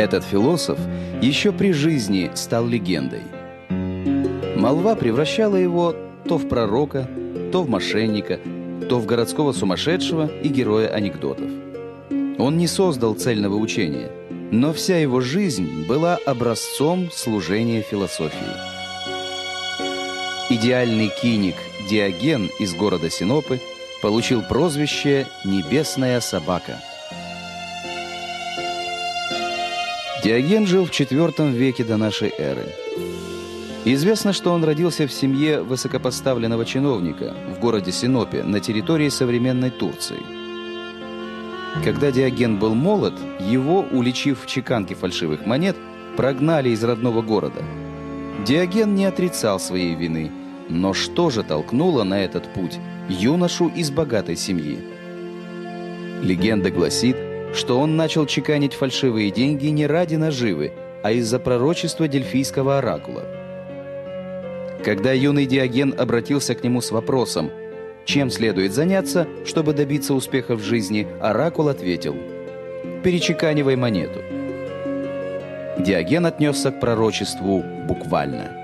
Этот философ еще при жизни стал легендой. Молва превращала его то в пророка, то в мошенника, то в городского сумасшедшего и героя анекдотов. Он не создал цельного учения, но вся его жизнь была образцом служения философии. Идеальный киник Диоген из города Синопы получил прозвище «Небесная собака». Диоген жил в IV веке до нашей эры. Известно, что он родился в семье высокопоставленного чиновника в городе Синопе на территории современной Турции. Когда Диоген был молод, его, уличив в чеканке фальшивых монет, прогнали из родного города. Диоген не отрицал своей вины, но что же толкнуло на этот путь юношу из богатой семьи? Легенда гласит, что он начал чеканить фальшивые деньги не ради наживы, а из-за пророчества дельфийского оракула – когда юный Диоген обратился к нему с вопросом, чем следует заняться, чтобы добиться успеха в жизни, Оракул ответил «Перечеканивай монету». Диоген отнесся к пророчеству буквально.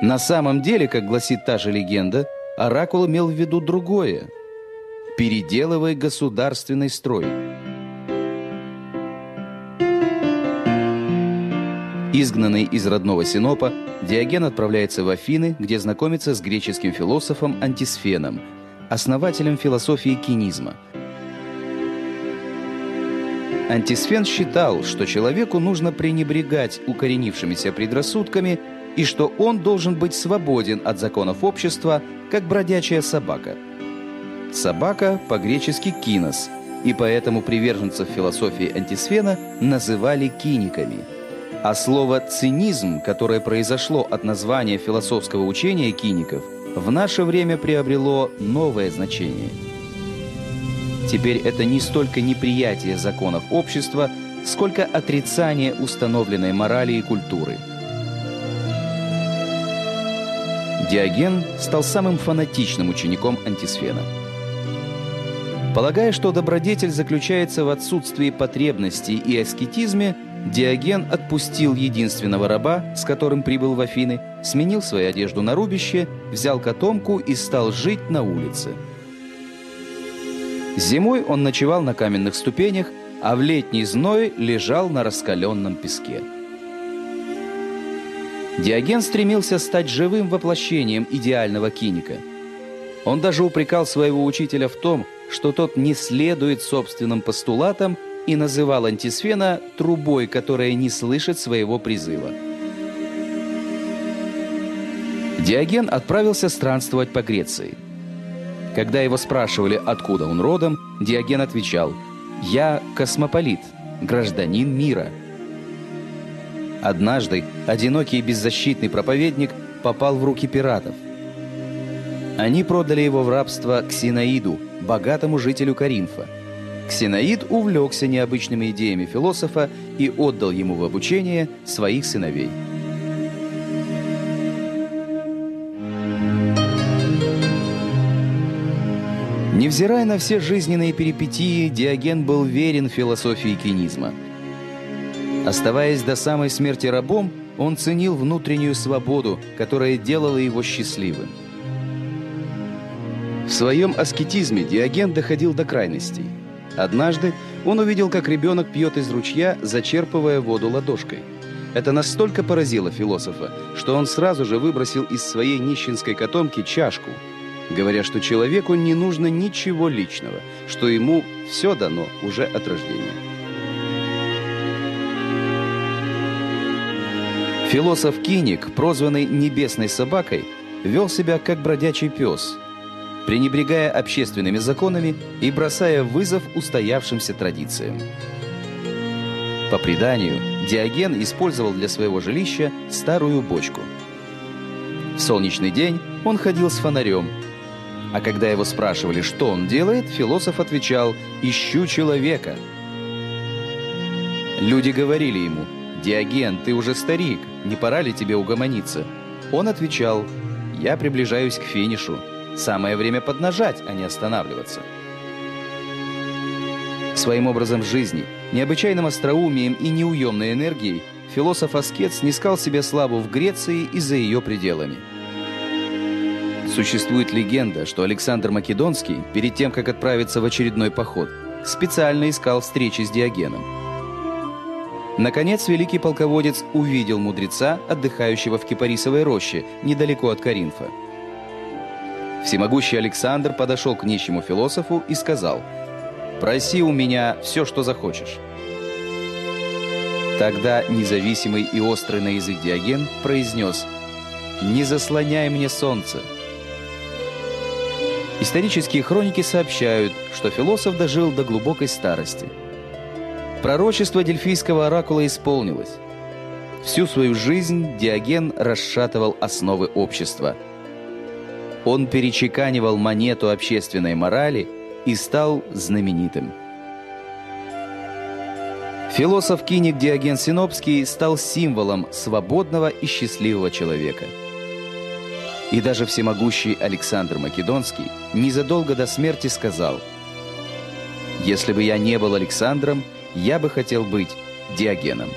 На самом деле, как гласит та же легенда, Оракул имел в виду другое – «переделывай государственный строй». Изгнанный из родного Синопа, Диоген отправляется в Афины, где знакомится с греческим философом Антисфеном, основателем философии кинизма. Антисфен считал, что человеку нужно пренебрегать укоренившимися предрассудками и что он должен быть свободен от законов общества, как бродячая собака. Собака по-гречески «кинос», и поэтому приверженцев философии Антисфена называли киниками – а слово «цинизм», которое произошло от названия философского учения киников, в наше время приобрело новое значение. Теперь это не столько неприятие законов общества, сколько отрицание установленной морали и культуры. Диоген стал самым фанатичным учеником антисфена. Полагая, что добродетель заключается в отсутствии потребностей и аскетизме, Диоген отпустил единственного раба, с которым прибыл в Афины, сменил свою одежду на рубище, взял котомку и стал жить на улице. Зимой он ночевал на каменных ступенях, а в летний зной лежал на раскаленном песке. Диоген стремился стать живым воплощением идеального киника. Он даже упрекал своего учителя в том, что тот не следует собственным постулатам и называл антисфена трубой, которая не слышит своего призыва. Диоген отправился странствовать по Греции. Когда его спрашивали, откуда он родом, Диоген отвечал «Я космополит, гражданин мира». Однажды одинокий и беззащитный проповедник попал в руки пиратов. Они продали его в рабство Ксинаиду, богатому жителю Каринфа – Ксеноид увлекся необычными идеями философа и отдал ему в обучение своих сыновей. Невзирая на все жизненные перипетии, Диоген был верен философии кинизма. Оставаясь до самой смерти рабом, он ценил внутреннюю свободу, которая делала его счастливым. В своем аскетизме Диоген доходил до крайностей – Однажды он увидел, как ребенок пьет из ручья, зачерпывая воду ладошкой. Это настолько поразило философа, что он сразу же выбросил из своей нищенской котомки чашку, говоря, что человеку не нужно ничего личного, что ему все дано уже от рождения. Философ Киник, прозванный «небесной собакой», вел себя как бродячий пес – пренебрегая общественными законами и бросая вызов устоявшимся традициям. По преданию, Диоген использовал для своего жилища старую бочку. В солнечный день он ходил с фонарем, а когда его спрашивали, что он делает, философ отвечал «Ищу человека». Люди говорили ему «Диоген, ты уже старик, не пора ли тебе угомониться?» Он отвечал «Я приближаюсь к финишу». Самое время поднажать, а не останавливаться. Своим образом жизни, необычайным остроумием и неуемной энергией философ-аскет снискал себе славу в Греции и за ее пределами. Существует легенда, что Александр Македонский, перед тем, как отправиться в очередной поход, специально искал встречи с Диогеном. Наконец, великий полководец увидел мудреца, отдыхающего в Кипарисовой роще, недалеко от Каринфа. Всемогущий Александр подошел к нищему философу и сказал – Проси у меня все, что захочешь». Тогда независимый и острый на язык Диоген произнес «Не заслоняй мне солнце». Исторические хроники сообщают, что философ дожил до глубокой старости. Пророчество дельфийского оракула исполнилось. Всю свою жизнь Диоген расшатывал основы общества. Он перечеканивал монету общественной морали – и стал знаменитым. Философ-киник Диоген Синопский стал символом свободного и счастливого человека. И даже всемогущий Александр Македонский незадолго до смерти сказал «Если бы я не был Александром, я бы хотел быть Диогеном».